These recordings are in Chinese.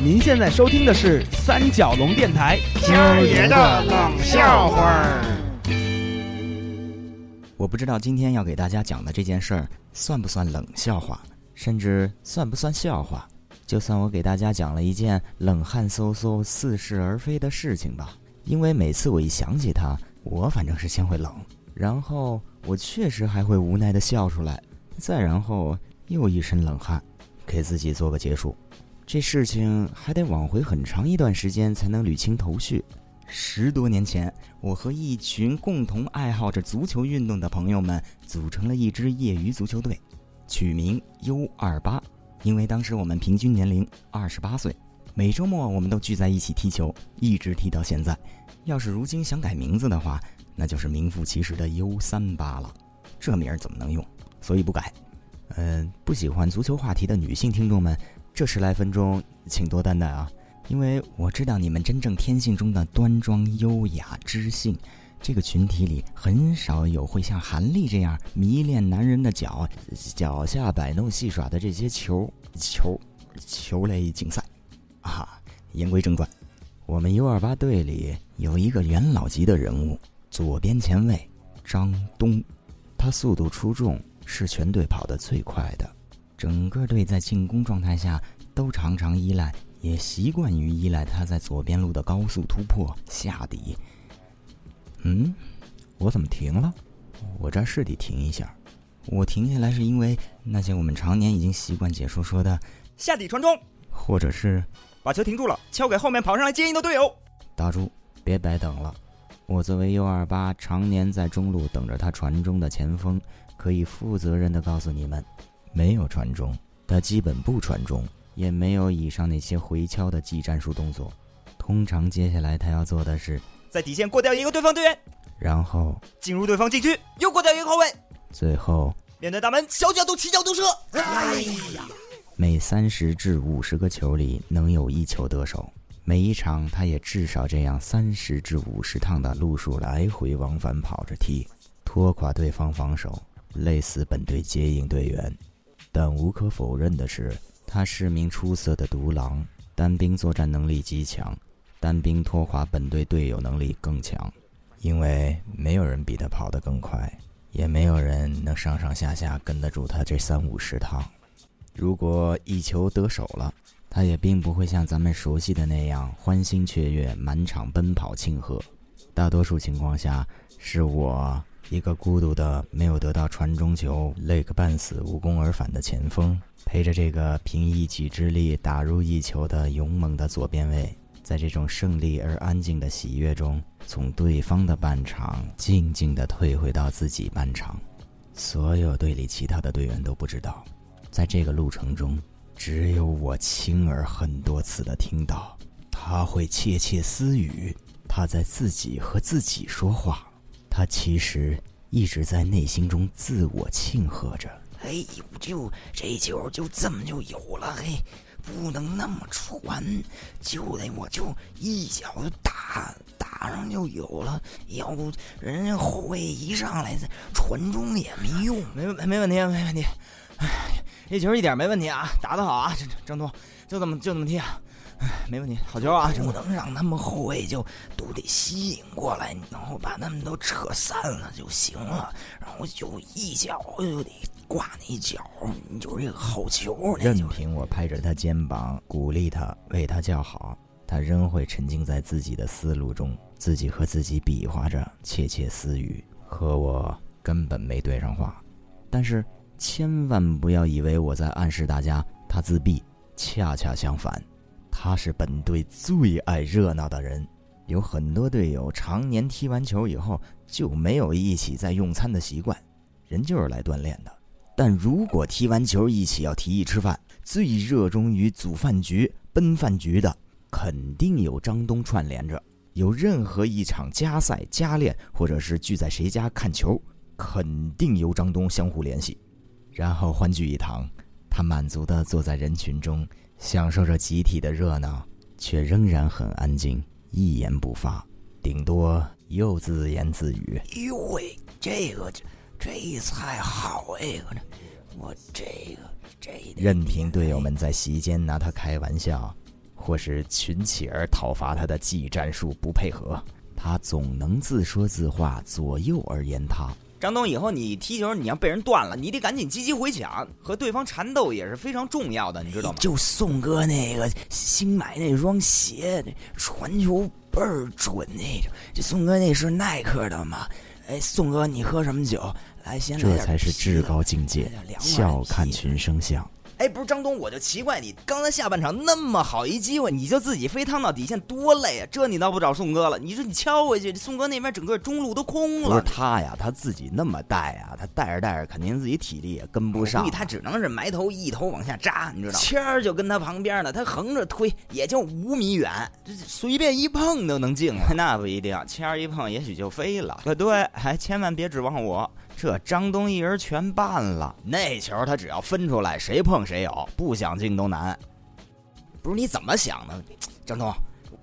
您现在收听的是三角龙电台今儿爷的冷笑话儿。我不知道今天要给大家讲的这件事儿算不算冷笑话，甚至算不算笑话。就算我给大家讲了一件冷汗嗖嗖、似是而非的事情吧，因为每次我一想起它，我反正是先会冷，然后我确实还会无奈的笑出来，再然后又一身冷汗，给自己做个结束。这事情还得往回很长一段时间才能捋清头绪。十多年前，我和一群共同爱好着足球运动的朋友们组成了一支业余足球队，取名 U 二八，因为当时我们平均年龄二十八岁，每周末我们都聚在一起踢球，一直踢到现在。要是如今想改名字的话，那就是名副其实的 U 三八了。这名儿怎么能用？所以不改。嗯，不喜欢足球话题的女性听众们。这十来分钟，请多担待啊！因为我知道你们真正天性中的端庄、优雅、知性，这个群体里很少有会像韩丽这样迷恋男人的脚，脚下摆弄戏耍的这些球球球类竞赛。啊，言归正传，我们 U 二八队里有一个元老级的人物，左边前卫张东，他速度出众，是全队跑得最快的。整个队在进攻状态下都常常依赖，也习惯于依赖他在左边路的高速突破下底。嗯，我怎么停了？我这是得停一下。我停下来是因为那些我们常年已经习惯解说说的下底传中，或者是把球停住了，敲给后面跑上来接应的队友。打住，别白等了。我作为 U 二八常年在中路等着他传中的前锋，可以负责任的告诉你们。没有传中，他基本不传中，也没有以上那些回敲的技战术动作。通常接下来他要做的是，在底线过掉一个对方队员，然后进入对方禁区，又过掉一个后卫，最后面对大门小角度起角度射。哎呀，每三十至五十个球里能有一球得手。每一场他也至少这样三十至五十趟的路数来回往返跑着踢，拖垮对方防守，累死本队接应队员。但无可否认的是，他是名出色的独狼，单兵作战能力极强，单兵拖垮本队队友能力更强，因为没有人比他跑得更快，也没有人能上上下下跟得住他这三五十趟。如果一球得手了，他也并不会像咱们熟悉的那样欢欣雀跃、满场奔跑庆贺，大多数情况下是我。一个孤独的、没有得到传中球、累个半死、无功而返的前锋，陪着这个凭一己之力打入一球的勇猛的左边卫，在这种胜利而安静的喜悦中，从对方的半场静静地退回到自己半场。所有队里其他的队员都不知道，在这个路程中，只有我亲耳很多次的听到，他会窃窃私语，他在自己和自己说话。他其实一直在内心中自我庆贺着。哎呦，就这球就这么就有了，嘿，不能那么传，就得我就一脚就打打上就有了。要不人家后卫一上来传中也没用。没没没问题，没问题。哎，这球一点没问题啊，打得好啊，张张东，就这么就这么踢啊。没问题，好球啊！不能让他们后卫就都得吸引过来，然后把他们都扯散了就行了。然后就一脚就得挂那脚，你就是一个好球。任凭我拍着他肩膀鼓励他，为他叫好，他仍会沉浸在自己的思路中，自己和自己比划着，窃窃私语，和我根本没对上话。但是千万不要以为我在暗示大家他自闭，恰恰相反。他是本队最爱热闹的人，有很多队友常年踢完球以后就没有一起在用餐的习惯，人就是来锻炼的。但如果踢完球一起要提议吃饭，最热衷于组饭局、奔饭局的，肯定有张东串联着。有任何一场加赛、加练，或者是聚在谁家看球，肯定由张东相互联系，然后欢聚一堂。他满足地坐在人群中。享受着集体的热闹，却仍然很安静，一言不发，顶多又自言自语：“哟喂，这个这这菜好哎，我这个这……”任凭队友们在席间拿他开玩笑，或是群起而讨伐他的技战术不配合，他总能自说自话，左右而言他。张东，以后你踢球，你要被人断了，你得赶紧积极回抢，和对方缠斗也是非常重要的，你知道吗？就宋哥那个新买那双鞋，传球倍儿准那种。这宋哥那是耐克的吗？哎，宋哥，你喝什么酒？来，先来这才是至高境界，笑看群生相。哎，不是张东，我就奇怪你，刚才下半场那么好一机会，你就自己飞趟到底线，多累啊！这你倒不找宋哥了，你说你敲回去，宋哥那边整个中路都空了。不是他呀，他自己那么带啊，他带着带着，肯定自己体力也跟不上。他只能是埋头一头往下扎，你知道？谦儿就跟他旁边呢，他横着推也就五米远，这随便一碰都能进了。那不一定，谦儿一碰也许就飞了。可对，还千万别指望我。这张东一人全办了，那球他只要分出来，谁碰谁有，不想进都难。不是你怎么想的，张东？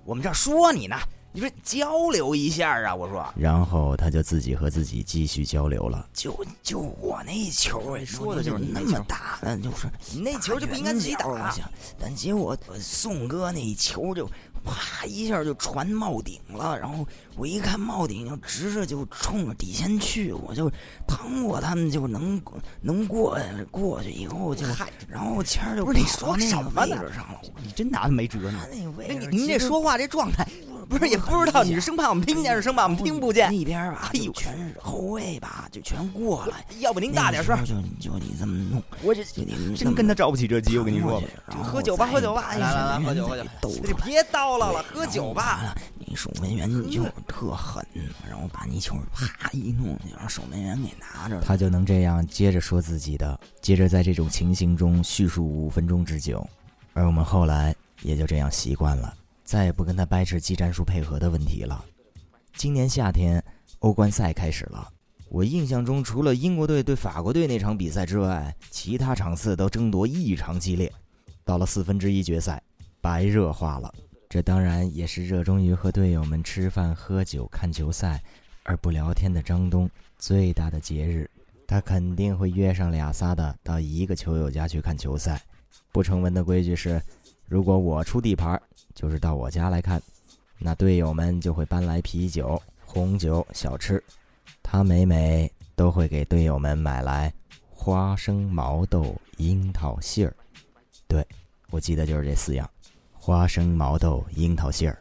我们这说你呢，你说交流一下啊！我说，然后他就自己和自己继续交流了。就就我那球，说的就是那么大的，就是你那球就不应该自己打。但结果宋哥那球就。啪一下就传帽顶了，然后我一看帽顶就直着就冲着底线去，我就趟过他们就能能过过去以后就，然后签儿就不是你说什么呢？你真拿他没辙呢？您这说话这状态。不是也不知道你是生怕我们听见，是生怕我们听不见。那边吧，哎呦，全是后卫吧，就全过来。要不您大点声？就就你这么弄，我这真跟他着不起这急。我跟你说吧，喝酒吧，喝酒吧，来来来，喝酒喝酒。别叨唠了，喝酒吧。你守门员你就特狠，然后把你球啪一弄，就让守门员给拿着。他就能这样接着说自己的，接着在这种情形中叙述五分钟之久，而我们后来也就这样习惯了。再也不跟他掰扯技战术配合的问题了。今年夏天，欧冠赛开始了。我印象中，除了英国队对法国队那场比赛之外，其他场次都争夺异常激烈。到了四分之一决赛，白热化了。这当然也是热衷于和队友们吃饭、喝酒、看球赛而不聊天的张东最大的节日。他肯定会约上俩仨的到一个球友家去看球赛。不成文的规矩是。如果我出地盘，就是到我家来看，那队友们就会搬来啤酒、红酒、小吃，他每每都会给队友们买来花生、毛豆、樱桃、杏儿。对，我记得就是这四样：花生、毛豆、樱桃、杏儿。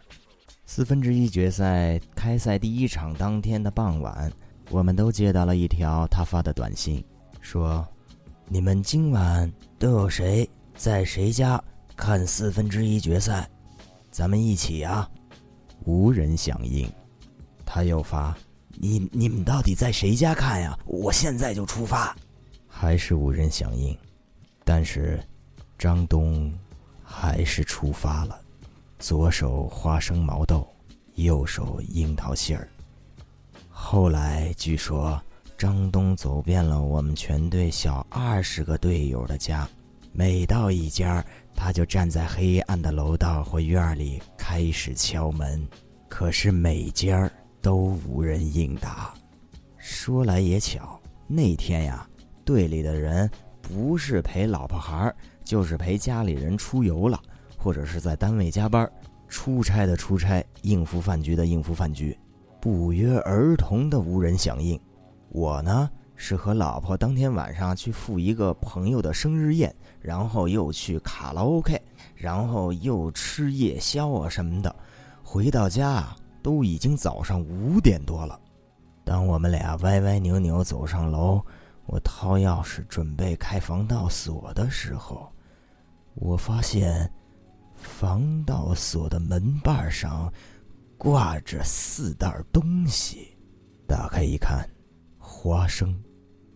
四分之一决赛开赛第一场当天的傍晚，我们都接到了一条他发的短信，说：“你们今晚都有谁在谁家？”看四分之一决赛，咱们一起啊！无人响应。他又发：“你你们到底在谁家看呀？我现在就出发。”还是无人响应。但是，张东还是出发了。左手花生毛豆，右手樱桃杏儿。后来据说，张东走遍了我们全队小二十个队友的家，每到一家。他就站在黑暗的楼道或院里，开始敲门，可是每家都无人应答。说来也巧，那天呀，队里的人不是陪老婆孩儿，就是陪家里人出游了，或者是在单位加班，出差的出差，应付饭局的应付饭局，不约而同的无人响应。我呢？是和老婆当天晚上去赴一个朋友的生日宴，然后又去卡拉 OK，然后又吃夜宵啊什么的。回到家啊，都已经早上五点多了。当我们俩歪歪扭扭走上楼，我掏钥匙准备开防盗锁的时候，我发现防盗锁的门把上挂着四袋东西。打开一看。花生、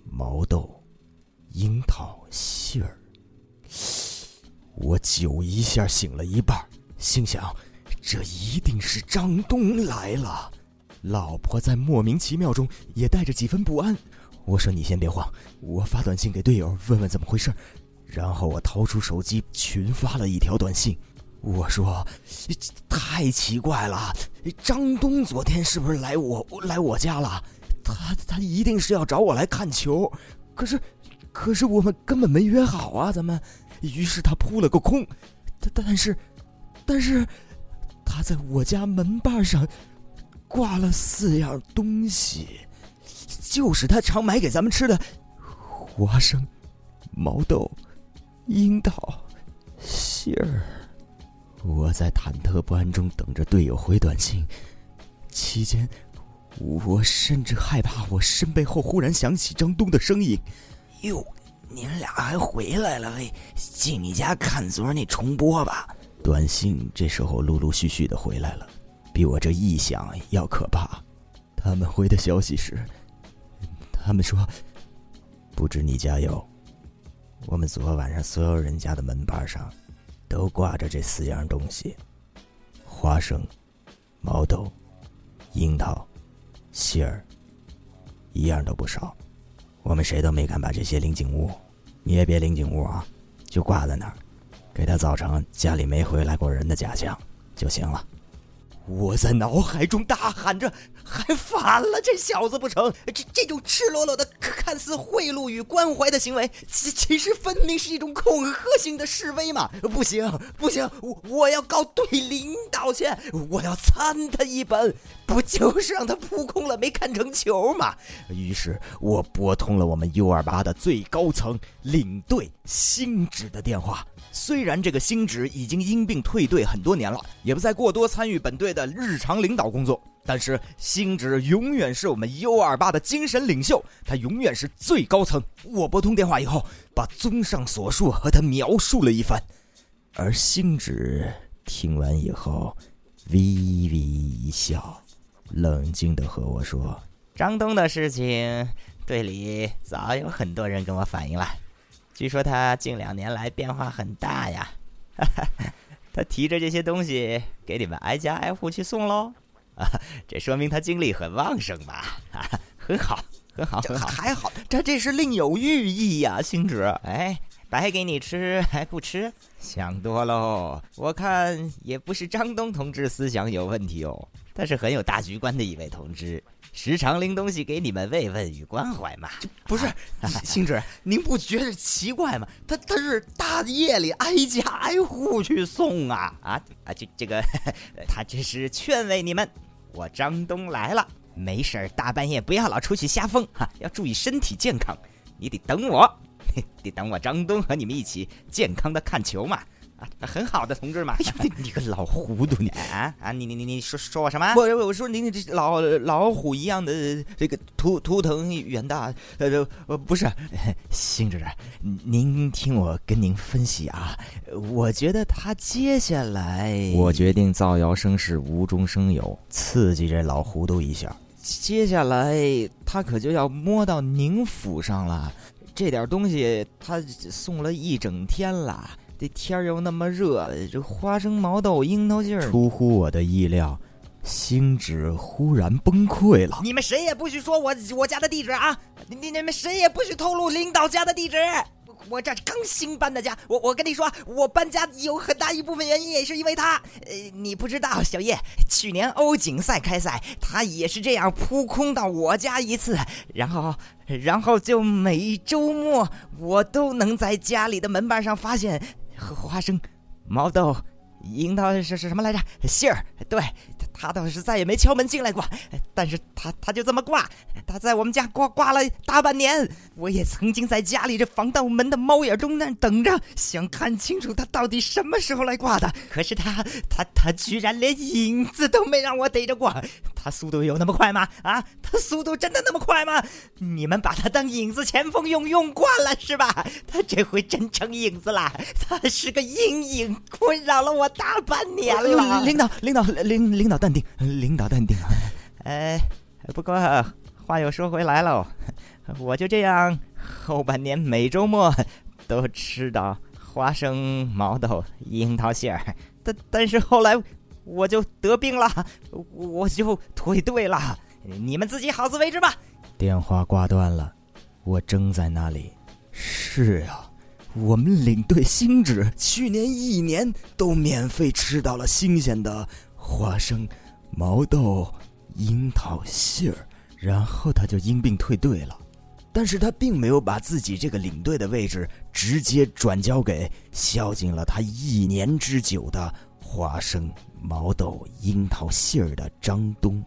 毛豆、樱桃、杏儿，我酒一下醒了一半，心想：这一定是张东来了。老婆在莫名其妙中也带着几分不安。我说：“你先别慌，我发短信给队友问问怎么回事。”然后我掏出手机群发了一条短信，我说：“太奇怪了，张东昨天是不是来我来我家了？”他他一定是要找我来看球，可是，可是我们根本没约好啊，咱们。于是他扑了个空，但但是，但是他在我家门把上挂了四样东西，就是他常买给咱们吃的花生、毛豆、樱桃、杏儿。我在忐忑不安中等着队友回短信，期间我甚至害怕我身背后忽然响起张东的声音：“哟，你们俩还回来了？嘿，进你家看昨儿那重播吧。”短信这时候陆陆续续的回来了，比我这臆想要可怕。他们回的消息是：他们说，不知你家有，我们昨晚上所有人家的门板上。都挂着这四样东西：花生、毛豆、樱桃、杏儿，一样都不少。我们谁都没敢把这些领进屋，你也别领进屋啊，就挂在那儿，给他造成家里没回来过人的假象就行了。我在脑海中大喊着：“还反了这小子不成？这这种赤裸裸的、看似贿赂与关怀的行为，其其实分明是一种恐吓性的示威嘛！不行，不行，我我要告队领导去，我要参他一本，不就是让他扑空了没看成球吗？于是我拨通了我们 U 二八的最高层领队星指的电话。虽然这个星指已经因病退队很多年了，也不再过多参与本队的的日常领导工作，但是星指永远是我们 U 二八的精神领袖，他永远是最高层。我拨通电话以后，把综上所述和他描述了一番，而星指听完以后，微微一笑，冷静的和我说：“张东的事情，队里早有很多人跟我反映了。”据说他近两年来变化很大呀，哈 哈他提着这些东西给你们挨家挨户去送喽，啊，这说明他精力很旺盛吧？啊，很好，很好，很好，还好，这这是另有寓意呀，星哲。哎，白给你吃还不吃，想多喽。我看也不是张东同志思想有问题哦，他是很有大局观的一位同志。时常拎东西给你们慰问与关怀嘛？不是，星指，您不觉得奇怪吗？他他是大夜里挨家挨户去送啊啊啊！这这个，他这是劝慰你们。我张东来了，没事儿，大半夜不要老出去瞎疯哈，要注意身体健康。你得等我，得等我张东和你们一起健康的看球嘛。啊，很好的同志嘛！哎呦，你你个老糊涂你啊啊！你你你你说说我什么？我我说您这老老虎一样的这个图图腾远大，呃呃不是，邢主任，您听我跟您分析啊，我觉得他接下来，我决定造谣生事，无中生有，刺激这老糊涂一下。接下来他可就要摸到您府上了，这点东西他送了一整天了。这天儿又那么热，这花生、毛豆、樱桃劲儿，出乎我的意料，星指忽然崩溃了。你们谁也不许说我我家的地址啊！你你你们谁也不许透露领导家的地址。我这刚新搬的家，我我跟你说，我搬家有很大一部分原因也是因为他。呃，你不知道，小叶，去年欧锦赛开赛，他也是这样扑空到我家一次，然后然后就每周末我都能在家里的门板上发现。花生、毛豆、樱桃是是什么来着？杏儿，对他倒是再也没敲门进来过，但是他他就这么挂，他在我们家挂挂了大半年。我也曾经在家里这防盗门的猫眼中那等着，想看清楚他到底什么时候来挂的。可是他他他居然连影子都没让我逮着过。他速度有那么快吗？啊，他速度真的那么快吗？你们把他当影子前锋用用惯了是吧？他这回真成影子了，他是个阴影，困扰了我大半年了。领导，领导，领领导淡定，领导淡定。哎，不过话又说回来喽，我就这样后半年每周末都吃到花生、毛豆、樱桃馅儿，但但是后来。我就得病了，我就退队了。你们自己好自为之吧。电话挂断了，我怔在那里。是啊，我们领队星指去年一年都免费吃到了新鲜的花生、毛豆、樱桃杏儿，然后他就因病退队了。但是他并没有把自己这个领队的位置直接转交给孝敬了他一年之久的。花生、毛豆、樱桃馅儿的张东，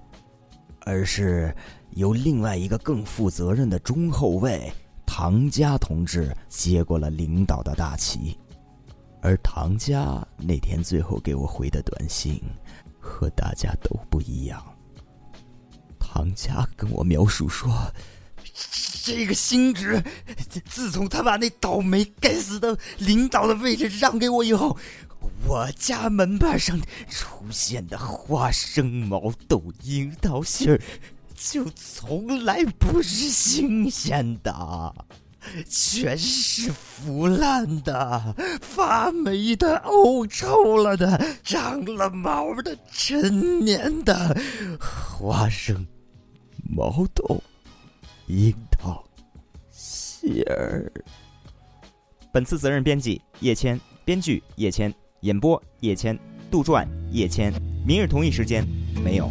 而是由另外一个更负责任的中后卫唐家同志接过了领导的大旗。而唐家那天最后给我回的短信，和大家都不一样。唐家跟我描述说。这个新职，自从他把那倒霉该死的领导的位置让给我以后，我家门牌上出现的花生、毛豆、樱桃馅儿，就从来不是新鲜的，全是腐烂的、发霉的、呕臭了的、长了毛的、陈年的花生、毛豆。樱桃馅儿。本次责任编辑叶谦，编剧叶谦，演播叶谦，杜撰叶谦。明日同一时间没有。